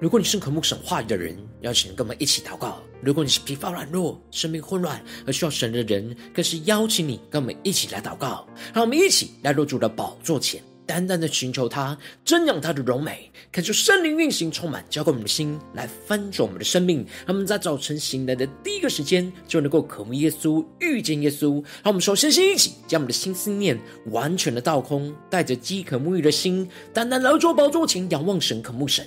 如果你是渴慕神话语的人，邀请跟我们一起祷告；如果你是疲乏软弱、生命混乱而需要神的人，更是邀请你跟我们一起来祷告。让我们一起来入主的宝座前，单单的寻求他，瞻仰他的荣美，恳求圣灵运行充满，浇灌我们的心，来翻转我们的生命。他们在早晨醒来的第一个时间，就能够渴慕耶稣、遇见耶稣。让我们首先先一起将我们的心思念完全的倒空，带着饥渴沐浴的心，单单来到宝座前，仰望神、渴慕神。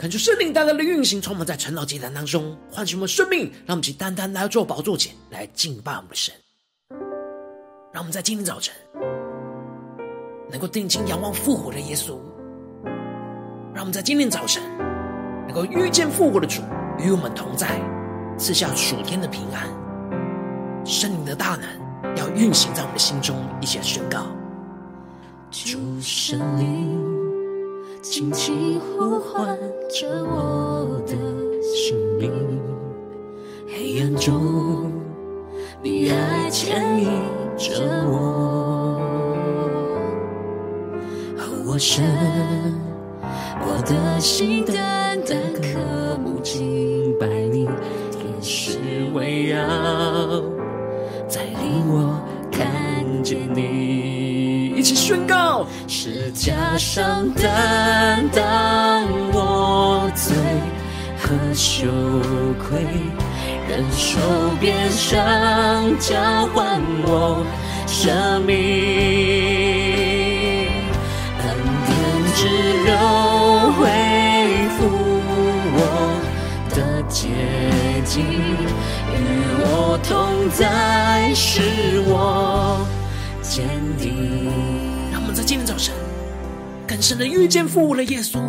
恳求圣灵单单的运行，充满在晨祷祭坛当中，唤醒我们生命，让我们去单单来做宝座前来敬拜我们的神。让我们在今天早晨能够定睛仰望复活的耶稣，让我们在今天早晨能够遇见复活的主与我们同在，赐下属天的平安。圣灵的大能要运行在我们的心中，一起来宣告：主圣灵。轻轻呼唤着我。忍受鞭伤交换我生命，恩典之流恢复我的洁净，与我同在，使我坚定。让我们在今天早晨，更深的遇见复活的耶稣，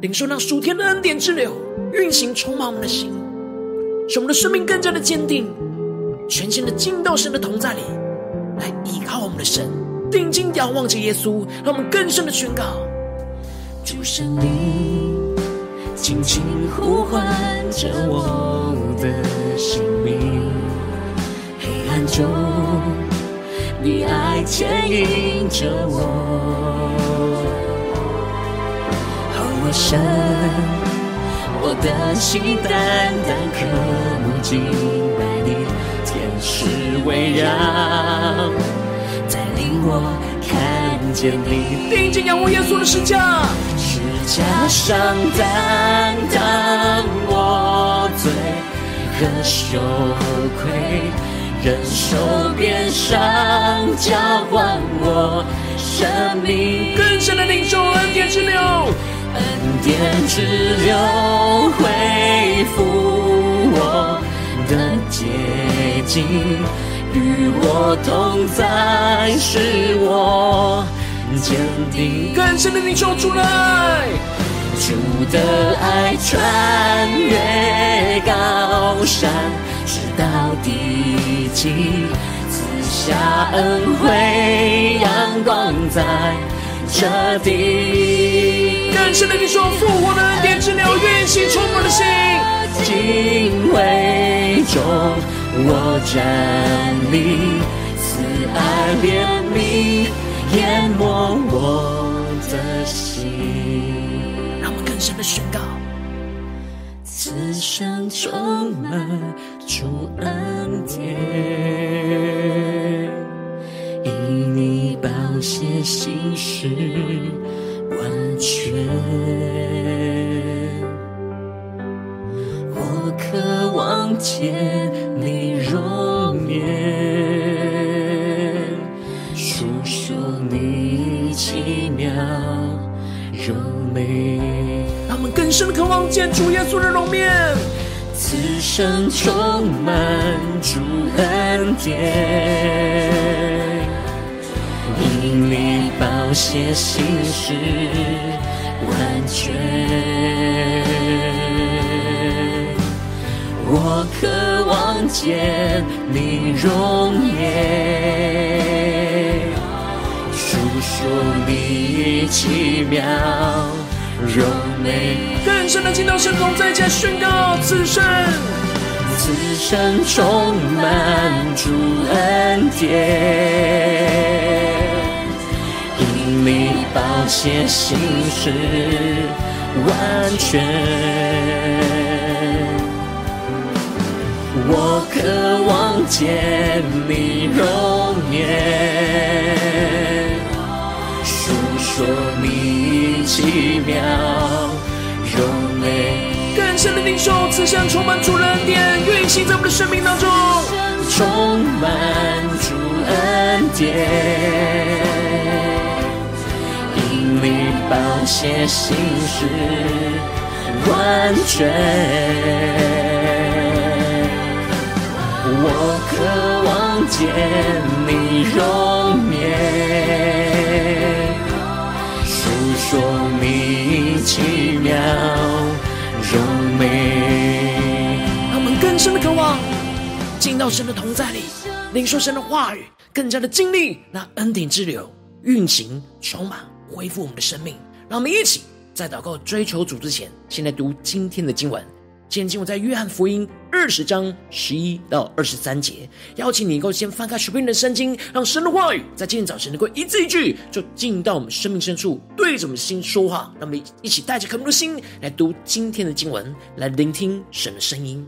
领受那属天的恩典之流运行，充满我们的心，使我们的生命更加的坚定，全心的进到神的同在里，来依靠我们的神，定睛仰望着耶稣，让我们更深的宣告：主圣灵，轻轻呼唤着我的生命，黑暗中。你爱牵引着我，和我神，我的心单单渴慕敬拜你，天使围绕，带领我看见你。定睛仰望耶稣的十架，十架上担当我罪和羞愧。忍受鞭伤，交换我生命。更深的领受恩典之流，恩典之流恢复我的洁净，与我同在，使我坚定。更深的领受出来，主的爱穿越高山。直到地极，赐下恩惠，阳光在这地。更深的你说，复活的恩典之流运行充满了心，敬畏中，我站立，慈爱怜悯淹没我的心。让我更深的宣告：此生充满主恩典，因你宝血心事完全。我渴望见你容颜，述说你奇妙柔美。让我们更深的渴望见主耶稣的容面。此生充满主恩典，因你宝血心事完全。我渴望见你容颜，述说你奇妙柔美。更深的进到圣中，再加宣告此生，此生充满主恩典，你宝血心事完全。我渴望见你容颜，诉说你奇妙柔美。更深的领受，此生充满主恩典，运行在我们的生命当中。充满主恩典，你宝血心事完全。我渴望见你容颜，述说你奇妙容美。让我们更深的渴望进到神的同在里，领受神的话语，更加的经历那恩典之流运行，充满恢复我们的生命。让我们一起在祷告追求主之前，先来读今天的经文。今天经文在约翰福音二十章十一到二十三节，邀请你能够先翻开手边的圣经，让神的话语在今天早晨能够一字一句就进到我们生命深处，对着我们心说话。让我们一起带着渴慕的心来读今天的经文，来聆听神的声音。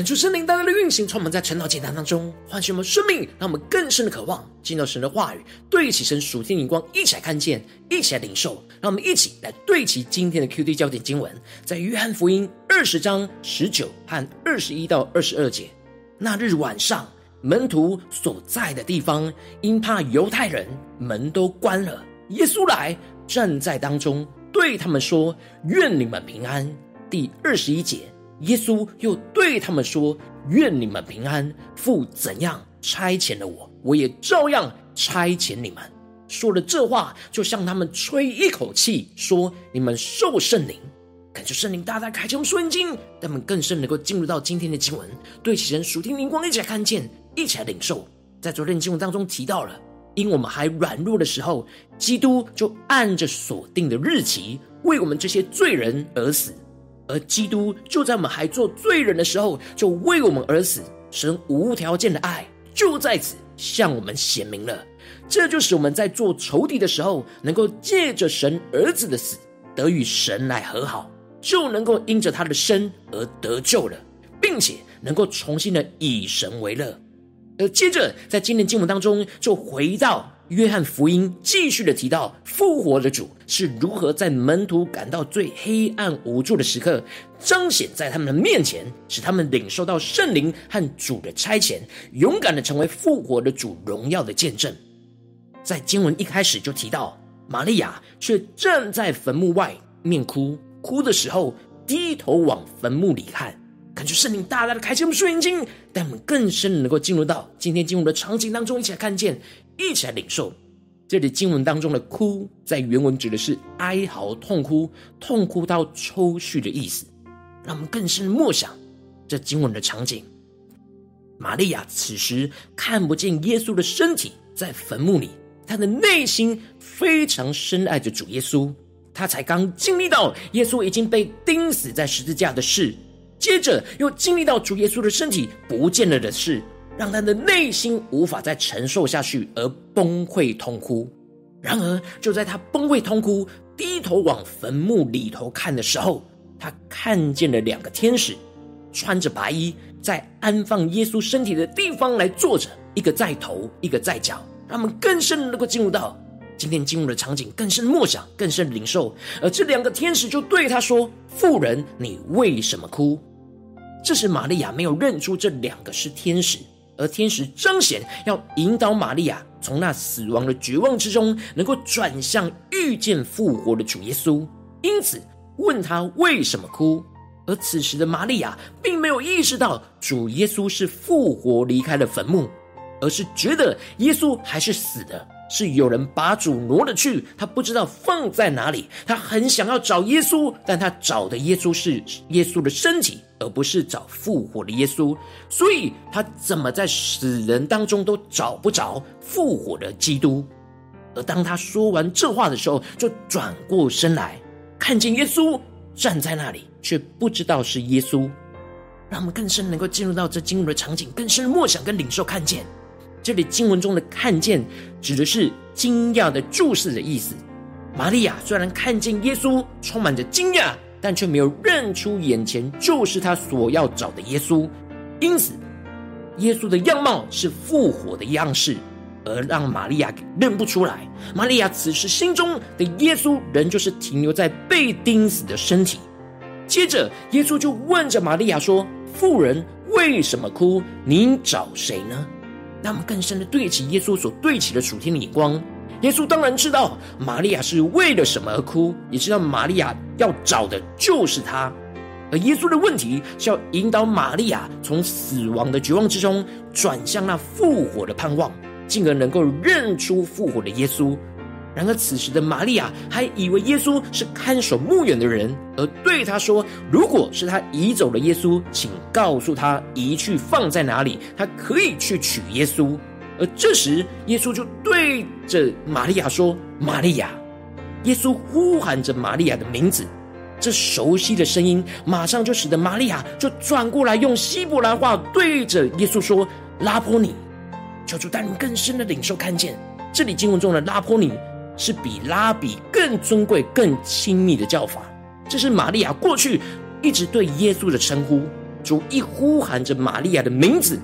恳求圣灵大大的运行，充满在晨祷祭坛当中，唤醒我们生命，让我们更深的渴望进到神的话语，对齐神属天灵光，一起来看见，一起来领受。让我们一起来对齐今天的 QD 焦点经文，在约翰福音二十章十九和二十一到二十二节。那日晚上，门徒所在的地方，因怕犹太人，门都关了。耶稣来站在当中，对他们说：“愿你们平安。”第二十一节。耶稣又对他们说：“愿你们平安。父怎样差遣了我，我也照样差遣你们。”说了这话，就向他们吹一口气，说：“你们受圣灵。”感谢圣灵大大开启我们属灵，让我们更深能够进入到今天的经文，对齐人属天灵光，一起来看见，一起来领受。在昨天经文当中提到了，因我们还软弱的时候，基督就按着所定的日期，为我们这些罪人而死。而基督就在我们还做罪人的时候，就为我们而死。神无条件的爱就在此向我们显明了。这就是我们在做仇敌的时候，能够借着神儿子的死，得与神来和好，就能够因着他的生而得救了，并且能够重新的以神为乐。而接着在今天经文当中，就回到。约翰福音继续的提到，复活的主是如何在门徒感到最黑暗无助的时刻，彰显在他们的面前，使他们领受到圣灵和主的差遣，勇敢的成为复活的主荣耀的见证。在经文一开始就提到，玛利亚却站在坟墓外面哭，哭的时候低头往坟墓里看，感觉圣灵大大的开启我们属灵经，但我们更深能够进入到今天进入的场景当中，一起来看见。一起来领受，这里经文当中的“哭”在原文指的是哀嚎、痛哭、痛哭到抽搐的意思。让我们更深默想这经文的场景。玛利亚此时看不见耶稣的身体在坟墓里，她的内心非常深爱着主耶稣。她才刚经历到耶稣已经被钉死在十字架的事，接着又经历到主耶稣的身体不见了的事。让他的内心无法再承受下去，而崩溃痛哭。然而，就在他崩溃痛哭、低头往坟墓里头看的时候，他看见了两个天使，穿着白衣，在安放耶稣身体的地方来坐着，一个在头，一个在脚。让我们更深能够进入到今天进入的场景，更深默想，更深领受。而这两个天使就对他说：“妇人，你为什么哭？”这时，玛利亚没有认出这两个是天使。而天使彰显要引导玛利亚从那死亡的绝望之中，能够转向遇见复活的主耶稣，因此问他为什么哭。而此时的玛利亚并没有意识到主耶稣是复活离开了坟墓，而是觉得耶稣还是死的。是有人把主挪了去，他不知道放在哪里。他很想要找耶稣，但他找的耶稣是耶稣的身体，而不是找复活的耶稣。所以，他怎么在死人当中都找不着复活的基督。而当他说完这话的时候，就转过身来，看见耶稣站在那里，却不知道是耶稣。让我们更深能够进入到这经文的场景，更深的默想跟领受看见。这里经文中的“看见”指的是惊讶的注视的意思。玛利亚虽然看见耶稣，充满着惊讶，但却没有认出眼前就是他所要找的耶稣。因此，耶稣的样貌是复活的样式，而让玛利亚给认不出来。玛利亚此时心中的耶稣，仍旧是停留在被钉死的身体。接着，耶稣就问着玛利亚说：“妇人，为什么哭？你找谁呢？”让我们更深的对齐耶稣所对齐的属天的眼光。耶稣当然知道玛利亚是为了什么而哭，也知道玛利亚要找的就是他。而耶稣的问题是要引导玛利亚从死亡的绝望之中转向那复活的盼望，进而能够认出复活的耶稣。然而，此时的玛利亚还以为耶稣是看守墓园的人，而对他说：“如果是他移走了耶稣，请告诉他移去放在哪里，他可以去取耶稣。”而这时，耶稣就对着玛利亚说：“玛利亚！”耶稣呼喊着玛利亚的名字，这熟悉的声音马上就使得玛利亚就转过来，用希伯来话对着耶稣说：“拉波尼！”求主带领更深的领受，看见这里经文中的拉波尼。是比拉比更尊贵、更亲密的叫法，这是玛利亚过去一直对耶稣的称呼。主一呼喊着玛利亚的名字，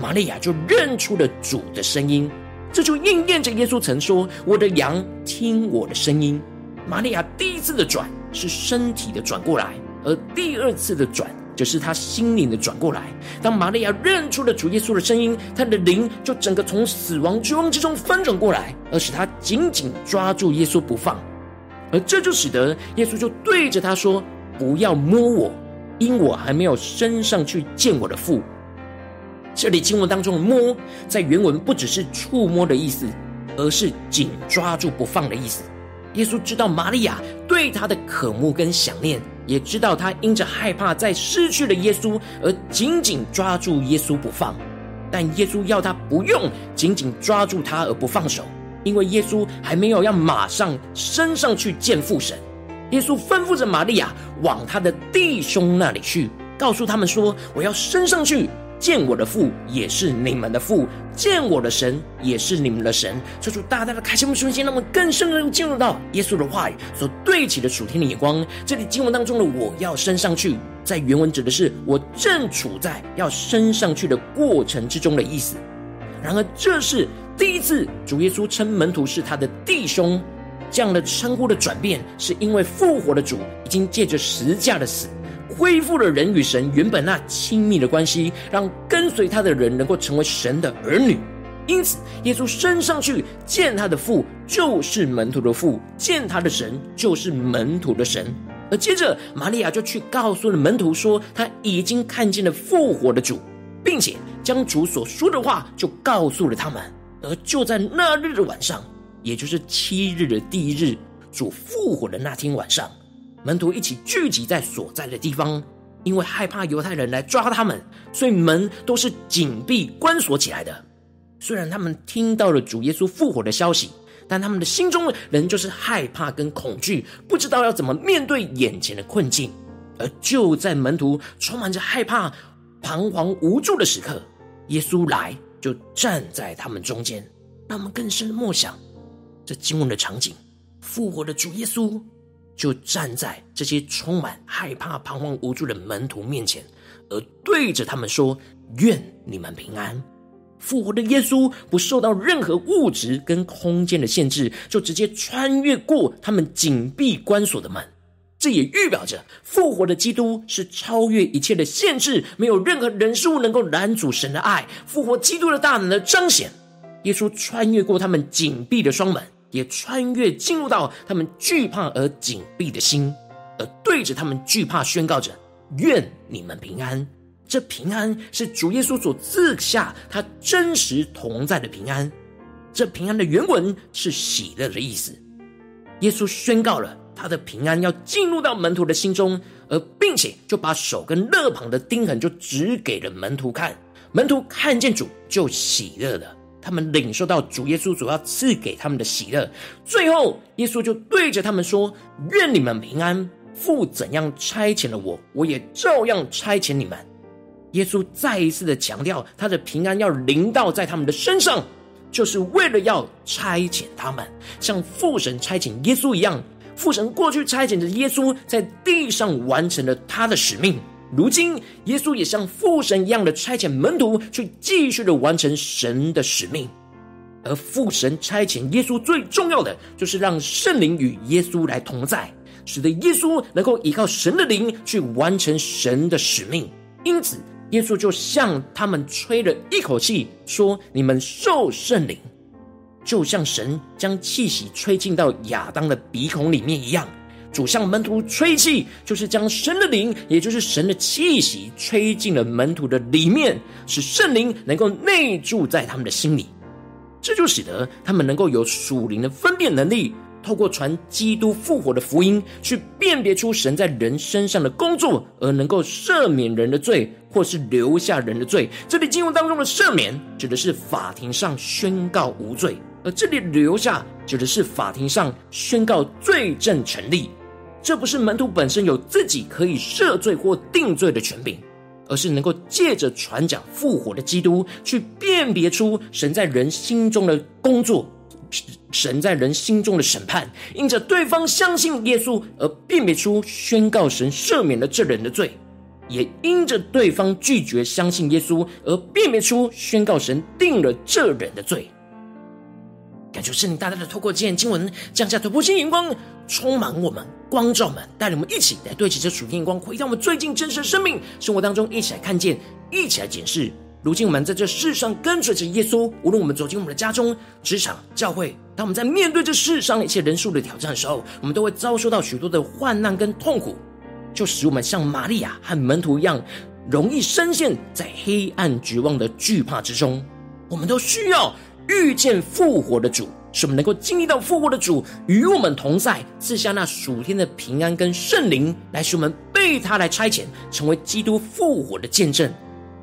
玛利亚就认出了主的声音。这就应验着耶稣曾说：“我的羊听我的声音。”玛利亚第一次的转是身体的转过来，而第二次的转就是她心灵的转过来。当玛利亚认出了主耶稣的声音，她的灵就整个从死亡绝望之中翻转过来，而使她紧紧抓住耶稣不放。而这就使得耶稣就对着她说：“不要摸我，因我还没有升上去见我的父。”这里经文当中的“摸”在原文不只是触摸的意思，而是紧抓住不放的意思。耶稣知道玛利亚对他的渴慕跟想念，也知道他因着害怕再失去了耶稣而紧紧抓住耶稣不放。但耶稣要他不用紧紧抓住他而不放手，因为耶稣还没有要马上升上去见父神。耶稣吩咐着玛利亚往他的弟兄那里去，告诉他们说：“我要升上去。”见我的父也是你们的父，见我的神也是你们的神。求主大大的开心我们的心，让我们更深的进入到耶稣的话语所对齐的属天的眼光。这里经文当中的“我要升上去”，在原文指的是我正处在要升上去的过程之中的意思。然而，这是第一次主耶稣称门徒是他的弟兄，这样的称呼的转变，是因为复活的主已经借着十架的死。恢复了人与神原本那亲密的关系，让跟随他的人能够成为神的儿女。因此，耶稣升上去见他的父，就是门徒的父；见他的神，就是门徒的神。而接着，玛利亚就去告诉了门徒说，他已经看见了复活的主，并且将主所说的话就告诉了他们。而就在那日的晚上，也就是七日的第一日，主复活的那天晚上。门徒一起聚集在所在的地方，因为害怕犹太人来抓他们，所以门都是紧闭关锁起来的。虽然他们听到了主耶稣复活的消息，但他们的心中仍旧是害怕跟恐惧，不知道要怎么面对眼前的困境。而就在门徒充满着害怕、彷徨无助的时刻，耶稣来就站在他们中间，让我们更深的默想这经文的场景：复活的主耶稣。就站在这些充满害怕、彷徨无助的门徒面前，而对着他们说：“愿你们平安。”复活的耶稣不受到任何物质跟空间的限制，就直接穿越过他们紧闭关锁的门。这也预表着复活的基督是超越一切的限制，没有任何人事物能够拦阻神的爱。复活基督的大能的彰显，耶稣穿越过他们紧闭的双门。也穿越进入到他们惧怕而紧闭的心，而对着他们惧怕宣告着：“愿你们平安。”这平安是主耶稣所赐下他真实同在的平安。这平安的原文是喜乐的意思。耶稣宣告了他的平安要进入到门徒的心中，而并且就把手跟肋旁的钉痕就指给了门徒看。门徒看见主就喜乐了。他们领受到主耶稣所要赐给他们的喜乐，最后耶稣就对着他们说：“愿你们平安！父怎样差遣了我，我也照样差遣你们。”耶稣再一次的强调，他的平安要临到在他们的身上，就是为了要差遣他们，像父神差遣耶稣一样。父神过去差遣着耶稣在地上完成了他的使命。如今，耶稣也像父神一样的差遣门徒去继续的完成神的使命，而父神差遣耶稣最重要的就是让圣灵与耶稣来同在，使得耶稣能够依靠神的灵去完成神的使命。因此，耶稣就向他们吹了一口气，说：“你们受圣灵，就像神将气息吹进到亚当的鼻孔里面一样。”主向门徒吹气，就是将神的灵，也就是神的气息，吹进了门徒的里面，使圣灵能够内住在他们的心里。这就使得他们能够有属灵的分辨能力，透过传基督复活的福音，去辨别出神在人身上的工作，而能够赦免人的罪，或是留下人的罪。这里经文当中的赦免，指的是法庭上宣告无罪；而这里留下，指的是法庭上宣告罪证成立。这不是门徒本身有自己可以赦罪或定罪的权柄，而是能够借着传讲复活的基督，去辨别出神在人心中的工作，神在人心中的审判。因着对方相信耶稣而辨别出宣告神赦免了这人的罪，也因着对方拒绝相信耶稣而辨别出宣告神定了这人的罪。感谢圣灵大大的透过这经文降下突破性眼光，充满我们，光照我们，带领我们一起来对齐这属天光，回到我们最近真实的生命生活当中，一起来看见，一起来检视。如今我们在这世上跟随着耶稣，无论我们走进我们的家中、职场、教会，当我们在面对这世上一切人数的挑战的时候，我们都会遭受到许多的患难跟痛苦，就使我们像玛利亚和门徒一样，容易深陷在黑暗绝望的惧怕之中。我们都需要遇见复活的主，使我们能够经历到复活的主与我们同在，赐下那属天的平安跟圣灵，来使我们被他来差遣，成为基督复活的见证。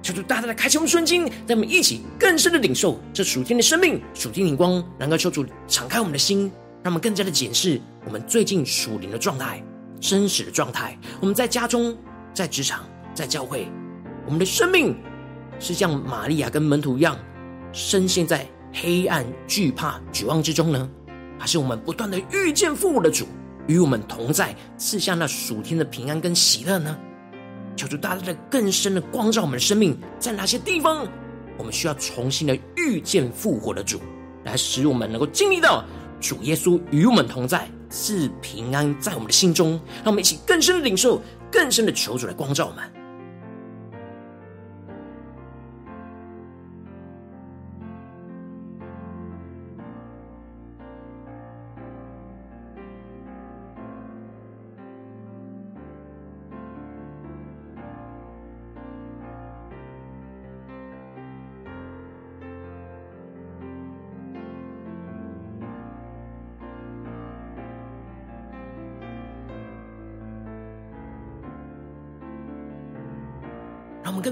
求主大大的开启我们的心，让我们一起更深的领受这属天的生命、属天灵光。能够求主敞开我们的心，让我们更加的检视我们最近属灵的状态、真实的状态。我们在家中、在职场、在教会，我们的生命是像玛利亚跟门徒一样，深陷在黑暗、惧怕、绝望之中呢？还是我们不断的遇见复活的主与我们同在，赐下那属天的平安跟喜乐呢？求主大大的更深的光照我们的生命，在哪些地方我们需要重新的遇见复活的主，来使我们能够经历到主耶稣与我们同在，赐平安在我们的心中。让我们一起更深的领受，更深的求主来光照我们。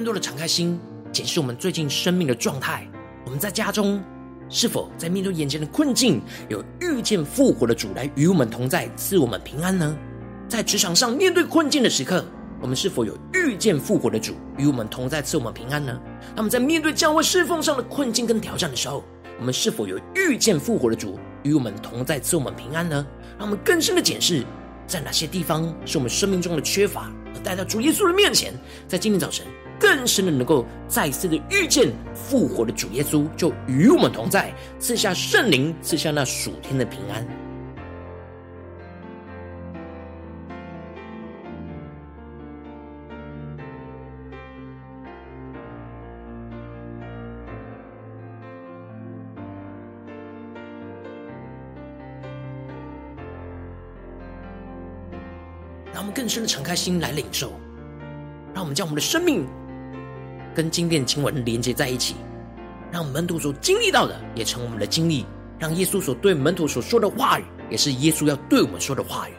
多的敞开心，检视我们最近生命的状态。我们在家中是否在面对眼前的困境，有遇见复活的主来与我们同在，赐我们平安呢？在职场上面对困境的时刻，我们是否有遇见复活的主与我们同在，赐我们平安呢？那么在面对教会侍奉上的困境跟挑战的时候，我们是否有遇见复活的主与我们同在，赐我们平安呢？让我们更深的检视，在哪些地方是我们生命中的缺乏，而带到主耶稣的面前，在今天早晨。更深的能够再次的遇见复活的主耶稣，就与我们同在，赐下圣灵，赐下那属天的平安。让我们更深的敞开心来领受，让我们将我们的生命。跟经典经文连接在一起，让门徒所经历到的也成我们的经历；让耶稣所对门徒所说的话语，也是耶稣要对我们说的话语。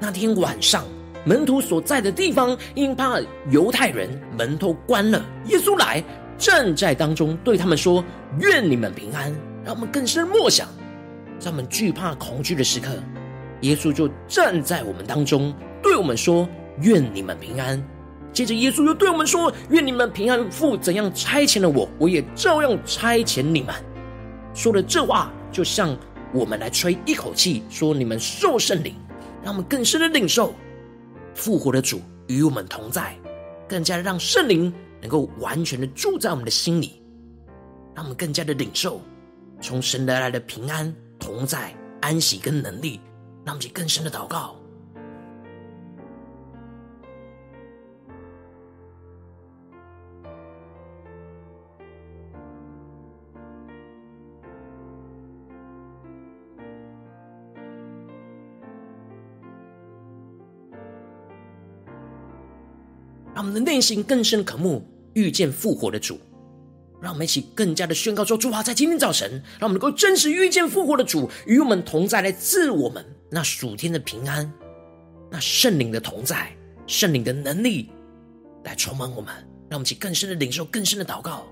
那天晚上，门徒所在的地方因怕犹太人，门都关了。耶稣来，站在当中，对他们说：“愿你们平安。”让我们更深默想，在我们惧怕恐惧的时刻，耶稣就站在我们当中，对我们说：“愿你们平安。”接着，耶稣又对我们说：“愿你们平安。父怎样差遣了我，我也照样差遣你们。”说了这话，就像我们来吹一口气，说：“你们受圣灵。”让我们更深的领受复活的主与我们同在，更加让圣灵能够完全的住在我们的心里，让我们更加的领受从神而来的平安、同在、安息跟能力，让我们去更深的祷告。让我们的内心更深渴慕遇见复活的主，让我们一起更加的宣告说：主啊，在今天早晨，让我们能够真实遇见复活的主与我们同在，来赐我们那属天的平安，那圣灵的同在，圣灵的能力来充满我们，让我们一起更深的领受，更深的祷告。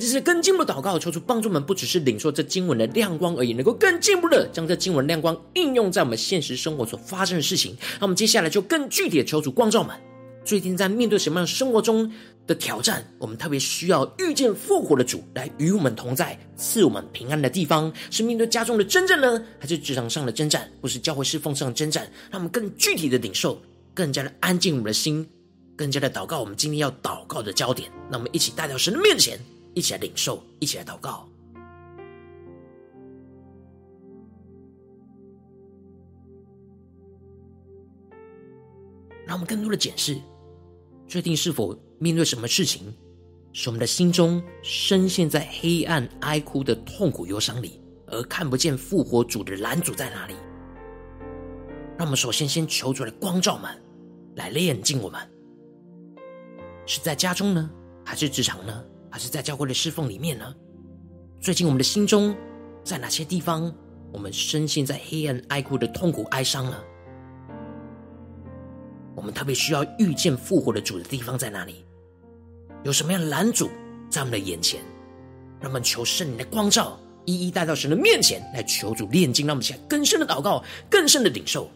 这次更进一步的祷告，求主帮助我们，不只是领受这经文的亮光而已，能够更进一步的将这经文亮光应用在我们现实生活所发生的事情。那我们接下来就更具体的求主光照们。最近在面对什么样的生活中的挑战，我们特别需要遇见复活的主来与我们同在，赐我们平安的地方，是面对家中的征战呢，还是职场上的征战，或是教会侍奉上的征战？让我们更具体的领受，更加的安静我们的心，更加的祷告。我们今天要祷告的焦点，那我们一起带到神的面前。一起来领受，一起来祷告，让我们更多的检视，确定是否面对什么事情，使我们的心中深陷在黑暗哀哭的痛苦忧伤里，而看不见复活主的拦阻在哪里。让我们首先先求主来光照们，来炼净我们，是在家中呢，还是职场呢？还是在教会的侍奉里面呢？最近我们的心中在哪些地方，我们深陷在黑暗哀哭的痛苦哀伤呢？我们特别需要遇见复活的主的地方在哪里？有什么样的拦阻在我们的眼前？让我们求圣灵的光照，一一带到神的面前来求主炼金，让我们起来更深的祷告，更深的领受。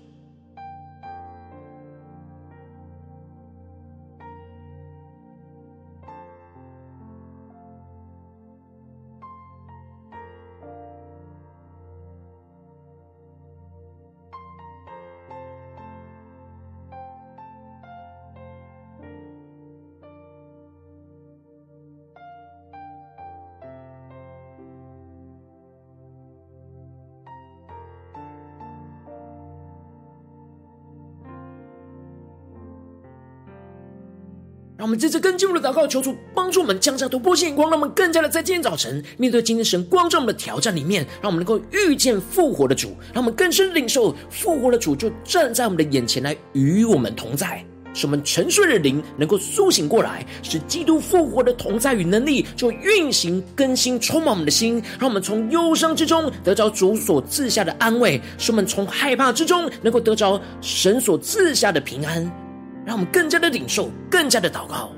我们这次更进一步的祷告，求主帮助我们降下突破性眼光，让我们更加的在今天早晨面对今天神光照我们的挑战里面，让我们能够遇见复活的主，让我们更深领受复活的主就站在我们的眼前来与我们同在，使我们沉睡的灵能够苏醒过来，使基督复活的同在与能力就运行更新充满我们的心，让我们从忧伤之中得着主所赐下的安慰，使我们从害怕之中能够得着神所赐下的平安。让我们更加的领受，更加的祷告。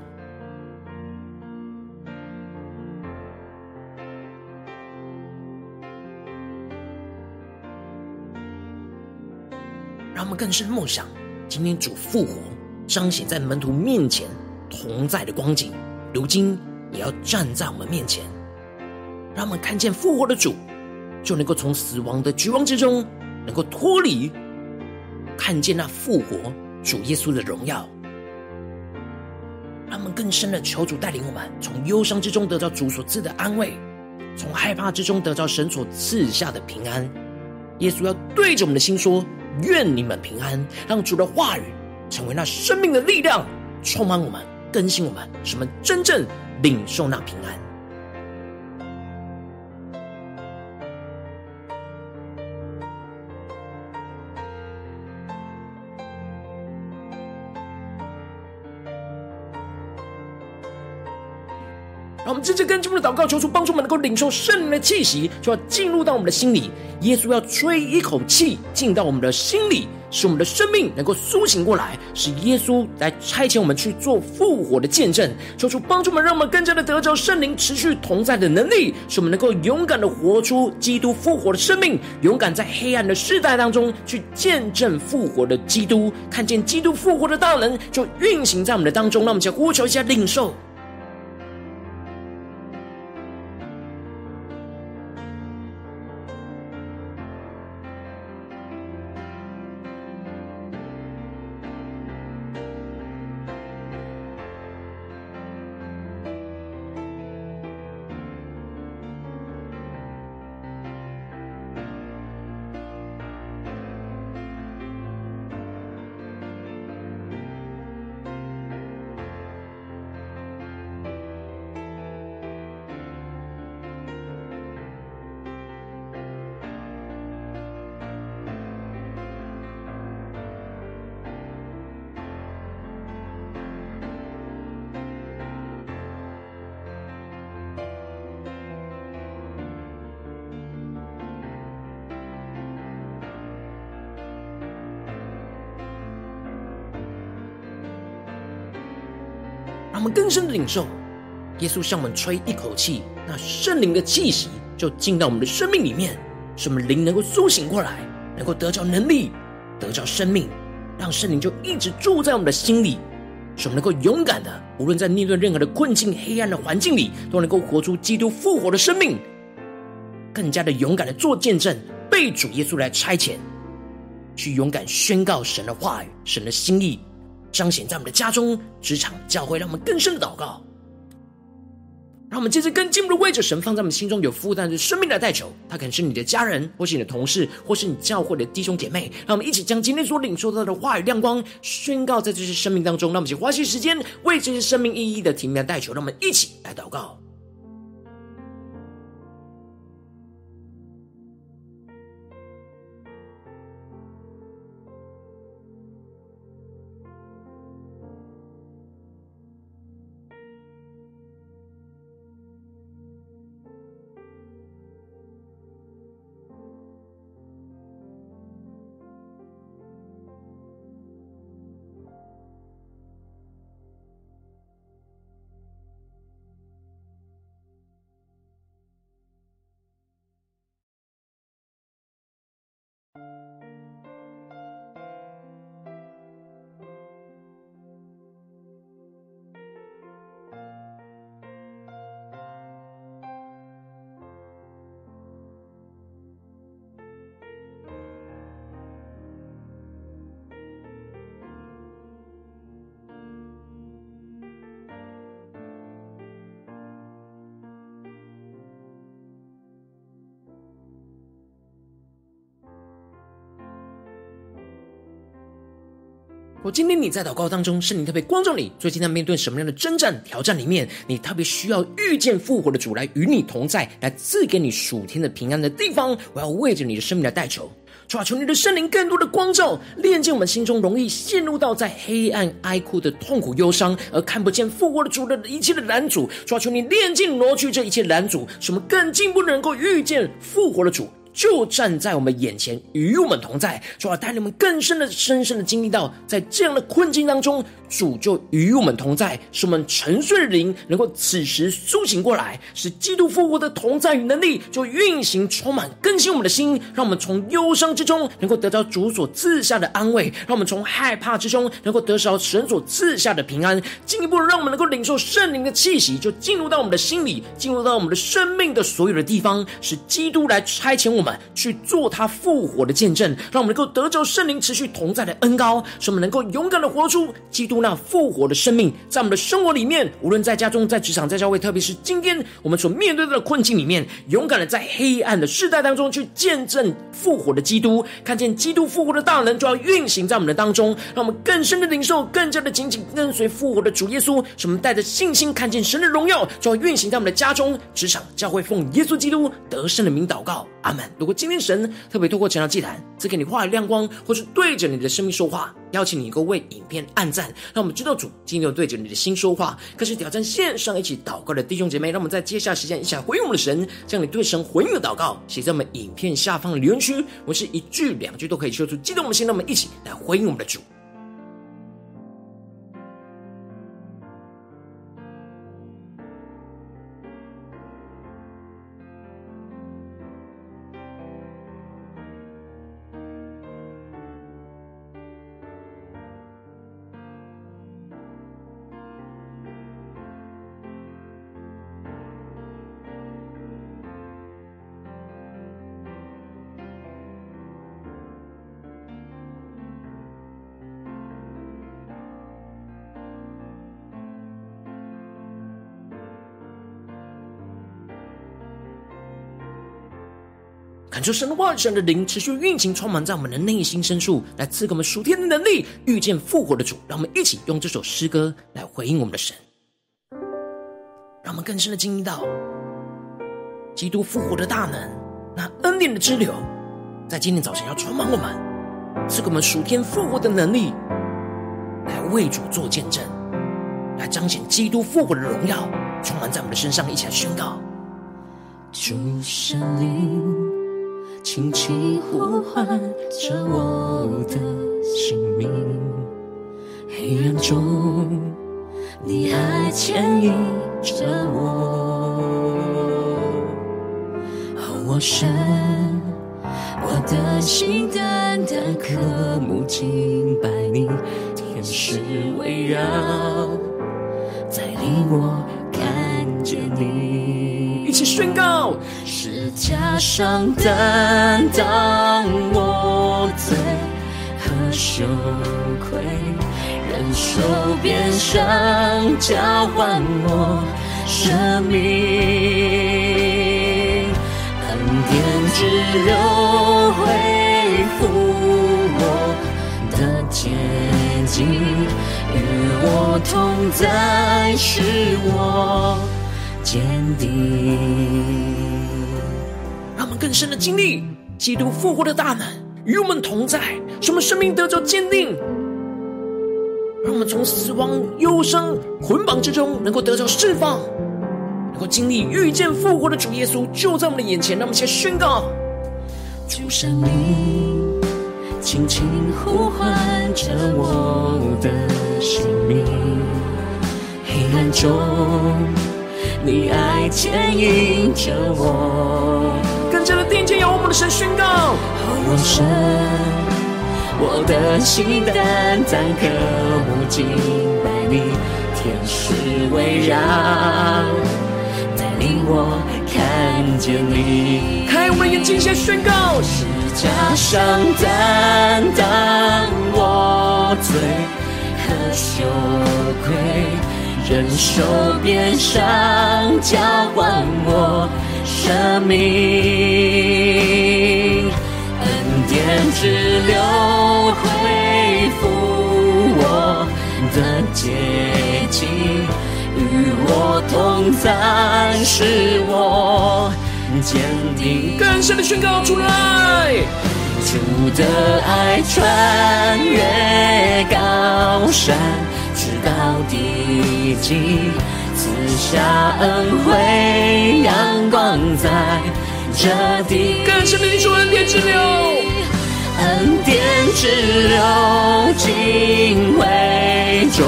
让我们更深默想，今天主复活彰显在门徒面前同在的光景，如今也要站在我们面前。让我们看见复活的主，就能够从死亡的绝望之中能够脱离，看见那复活。主耶稣的荣耀，让我们更深的求主带领我们，从忧伤之中得到主所赐的安慰，从害怕之中得到神所赐下的平安。耶稣要对着我们的心说：“愿你们平安。”让主的话语成为那生命的力量，充满我们，更新我们，使我们真正领受那平安。让我们这次更进我们的祷告，求主帮助我们能够领受圣灵的气息，就要进入到我们的心里。耶稣要吹一口气进到我们的心里，使我们的生命能够苏醒过来，使耶稣来差遣我们去做复活的见证。求主帮助我们，让我们更加的得着圣灵持续同在的能力，使我们能够勇敢的活出基督复活的生命，勇敢在黑暗的世代当中去见证复活的基督，看见基督复活的大能就运行在我们的当中。让我们先呼求一下领受。更深的领受，耶稣向我们吹一口气，那圣灵的气息就进到我们的生命里面，使我们灵能够苏醒过来，能够得着能力，得着生命，让圣灵就一直住在我们的心里，使我们能够勇敢的，无论在面对任何的困境、黑暗的环境里，都能够活出基督复活的生命，更加的勇敢的做见证，被主耶稣来差遣，去勇敢宣告神的话语、神的心意，彰显在我们的家中、职场、教会，让我们更深的祷告。让我们接着更进步的位置神放在我们心中有负担的生命的代求，他可能是你的家人，或是你的同事，或是你教会的弟兄姐妹。让我们一起将今天所领受到的话语亮光宣告在这些生命当中。让我们一起花些时间为这些生命一一的提名来代求。让我们一起来祷告。我今天你在祷告当中，圣灵特别光照你，最近在面对什么样的征战挑战里面，你特别需要遇见复活的主来与你同在，来赐给你属天的平安的地方。我要为着你的生命来代求，主啊，求你的圣灵更多的光照，炼净我们心中容易陷入到在黑暗哀哭的痛苦忧伤，而看不见复活的主的一切的拦阻。主啊，求你炼净挪去这一切拦阻，使我们更进一步能够遇见复活的主。就站在我们眼前，与我们同在，主啊带领我们更深的、深深的经历到，在这样的困境当中，主就与我们同在，使我们沉睡的灵能够此时苏醒过来，使基督复活的同在与能力就运行、充满、更新我们的心，让我们从忧伤之中能够得到主所赐下的安慰，让我们从害怕之中能够得着神所赐下的平安，进一步让我们能够领受圣灵的气息，就进入到我们的心里，进入到我们的生命的所有的地方，使基督来差遣我们。去做他复活的见证，让我们能够得着圣灵持续同在的恩膏，使我们能够勇敢的活出基督那复活的生命，在我们的生活里面，无论在家中、在职场、在教会，特别是今天我们所面对的困境里面，勇敢的在黑暗的世代当中去见证复活的基督，看见基督复活的大能就要运行在我们的当中，让我们更深的领受，更加的紧紧跟随复活的主耶稣，使我们带着信心看见神的荣耀就要运行在我们的家中、职场、教会，奉耶稣基督得胜的名祷告，阿门。如果今天神特别透过晨祷祭坛赐给你话语亮光，或是对着你的生命说话，邀请你能够为影片按赞，让我们知道主今天有对着你的心说话。更是挑战线上一起祷告的弟兄姐妹，让我们在接下来时间一起来回应我们的神，将你对神回应的祷告写在我们影片下方的留言区，我是一句两句都可以说出激动我们心，让我们一起来回应我们的主。感受神的话语，神的灵持续运行，充满在我们的内心深处，来赐给我们属天的能力，遇见复活的主。让我们一起用这首诗歌来回应我们的神，让我们更深的经历到基督复活的大能，那恩典的支流，在今天早晨要充满我们，赐给我们属天复活的能力，来为主做见证，来彰显基督复活的荣耀，充满在我们的身上，一起来宣告主圣灵。轻轻呼唤着我的姓名，黑暗中，你。爱牵引着我。哦，我神，我的心单单渴慕敬拜你，天使围绕，在你。我看见你，一起宣告，十架上担当我罪和羞愧，忍受鞭伤交换我生命。天之流恢复我的洁净，与我同在，是我坚定。让我们更深的经历基督复活的大能，与我们同在，使我们生命得着坚定。让我们从死亡、忧伤、捆绑之中，能够得着释放。能够经历遇见复活的主耶稣就在我们的眼前，让我们先宣告：主圣灵，轻轻呼唤着我的生命，黑暗中你爱牵引着我，更加的定睛仰望我们的神宣告：哦，我神，我的心单单渴慕敬拜你，天使围绕。带领我看见你，开我们眼睛，先宣告：是加上担当我罪和羞愧，忍受鞭伤交换我生命，恩典之流恢复我的洁净。与我同在，使我坚定。更深的宣告出来，主的爱穿越高山，直到地极，赐下恩惠，阳光在这地。更深的领受恩典之流，恩典之流，敬畏中。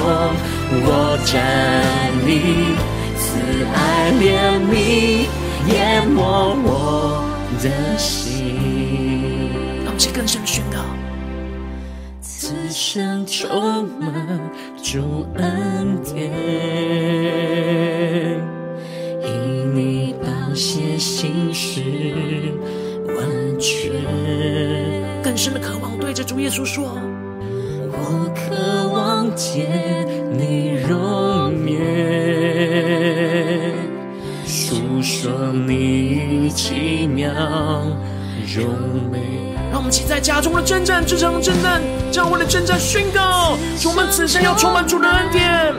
我站立，慈爱怜悯淹没我的心。让我们更深的宣告：此生充满主恩典，因你宝血心事完全。更深的渴望对着主耶稣说：我渴望见。你容颜，诉说你奇妙柔美。让我们起在家中的征战，职场的征战，教会的征战，宣告：我们此生要充满主的恩典。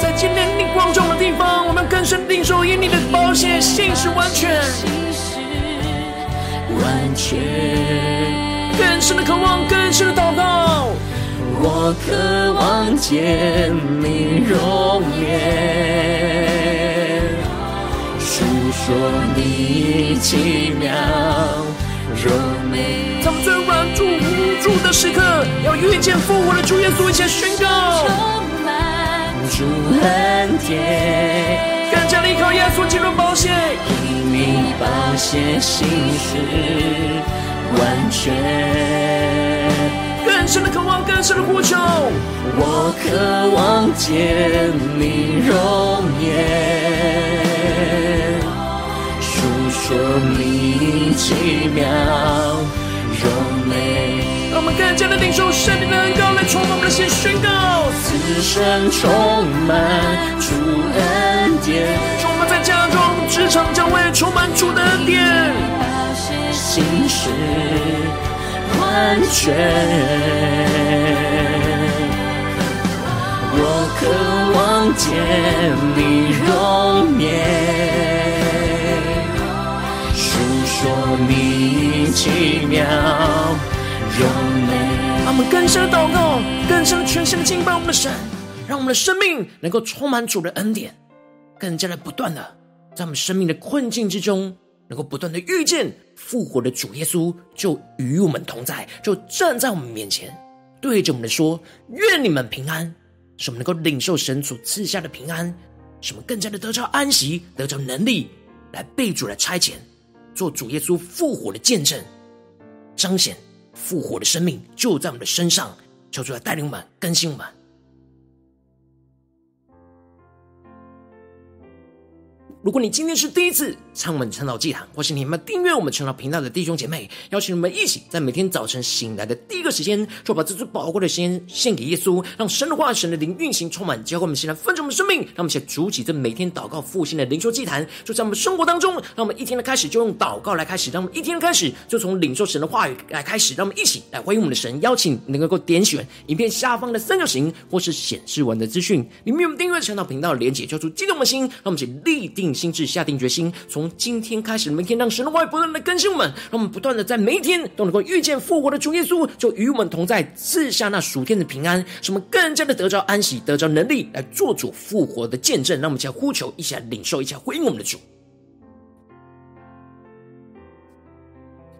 在今天你光照的地方，我们更深领受因你的保险，信实完全，完全，更深的渴望，更深的祷告。我渴望见你容颜，述说你奇妙柔美。在我们最软弱无助的时刻，要遇见复活的主耶稣，一起宣告。充满主恩典，更加的依靠耶稣基督宝血，因你保险心事完全。更深的渴望，更深的呼求。我渴望见你容颜，说你奇妙柔美。让我们更加的领受圣灵的恩膏来充满我们的心，宣告：此生充满主恩典，充满在家中、职场、教会，充满主的恩典。心事。完全，我渴望见你容颜，述说你奇妙。让我们更深的祷告，更深全心的敬拜我们的神，让我们的生命能够充满主的恩典，更加的不断的在我们生命的困境之中。能够不断的遇见复活的主耶稣，就与我们同在，就站在我们面前，对着我们说：“愿你们平安。”使我们能够领受神所赐下的平安，使我们更加的得着安息，得着能力，来被主来差遣，做主耶稣复活的见证，彰显复活的生命就在我们的身上，求主来带领我们，更新我们。如果你今天是第一次唱我们晨祷祭坛，或是你们订阅我们晨祷频道的弟兄姐妹，邀请你们一起在每天早晨醒来的第一个时间，就把这最宝贵的时间献给耶稣，让神的话、神的灵运行充满，教会我们现在分盛我们生命，让我们一起筑起这每天祷告复兴的灵修祭坛，就在我们生活当中，让我们一天的开始就用祷告来开始，让我们一天的开始就从领受神的话语来开始，让我们一起来欢迎我们的神，邀请能够够点选影片下方的三角形，或是显示文的资讯，里面有订阅晨祷频道的连结，叫出激动的心，让我们一起立定。心智下定决心，从从今天开始，每天让神的话语不断的更新我们，让我们不断的在每一天都能够遇见复活的主耶稣，就与我们同在，赐下那属天的平安，使我们更加的得着安息，得着能力来做主复活的见证。让我们一起来呼求，一起来领受，一起来回应我们的主。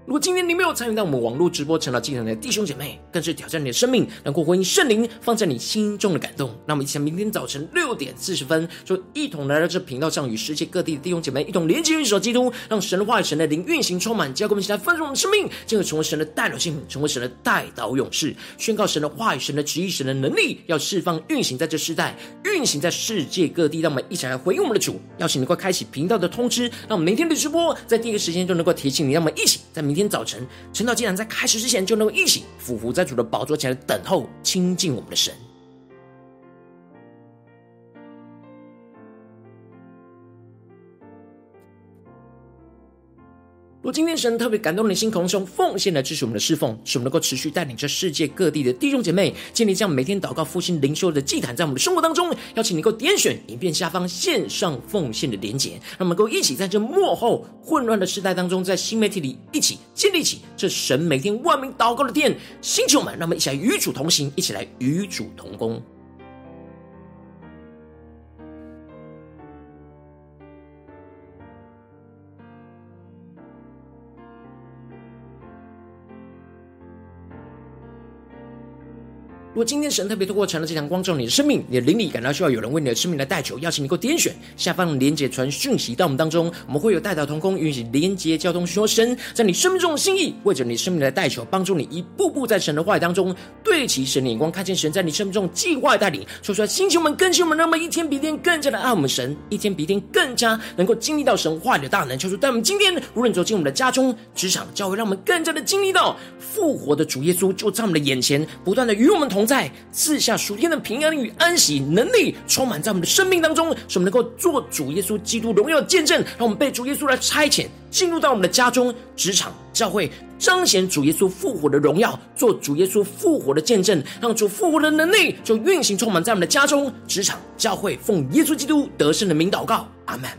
如果今天你没有参与到我们网络直播晨祷祭坛的弟兄姐妹，更是挑战你的生命，能够回应圣灵放在你心中的感动。那么，一起明天早晨六点四十分，就一同来到这频道上，与世。界各地的弟兄姐妹一同连接、运手基督，让神的话语、神的灵运行充满，教给我们一起来丰盛我们的生命，进而成为神的代表性，成为神的代祷勇士，宣告神的话语、神的旨意、神的能力，要释放、运行在这世。代，运行在世。界各地。让我们一起来回应我们的主，邀请你快开启频道的通知，让我们明天的直播在第一个时间就能够提醒你。让我们一起在明天。天早晨，晨祷竟然在开始之前，就能够一起俯伏在主的宝座前等候亲近我们的神。若今天神特别感动你的心，同时用奉献来支持我们的侍奉，使我们能够持续带领着世界各地的弟兄姐妹建立这样每天祷告复兴灵修的祭坛，在我们的生活当中，邀请你能够点选影片下方线上奉献的连结，让我们能够一起在这幕后混乱的时代当中，在新媒体里一起建立起这神每天万名祷告的殿。星球们，让我们一起来与主同行，一起来与主同工。果今天神特别透过晨祷祭坛光照你的生命，你的灵里感到需要有人为你的生命来代求，邀请你给我点选下方连结传讯息到我们当中，我们会有代祷同工，运行连结交通，说神在你生命中的心意，为着你生命来代求，帮助你一步步在神的话语当中对齐神的眼光，看见神在你生命中计划带领，说出来，星球们更新我们，那么一天比一天更加的爱我们神，一天比一天更加能够经历到神话语的大能，求主带我们今天无论走进我们的家中、职场、教会，让我们更加的经历到复活的主耶稣就在我们的眼前，不断的与我们。同在赐下属天的平安与安息能力，充满在我们的生命当中，使我们能够做主耶稣基督荣耀的见证，让我们被主耶稣来差遣，进入到我们的家中、职场、教会，彰显主耶稣复活的荣耀，做主耶稣复活的见证，让主复活的能力就运行充满在我们的家中、职场、教会，奉耶稣基督得胜的名祷告，阿门。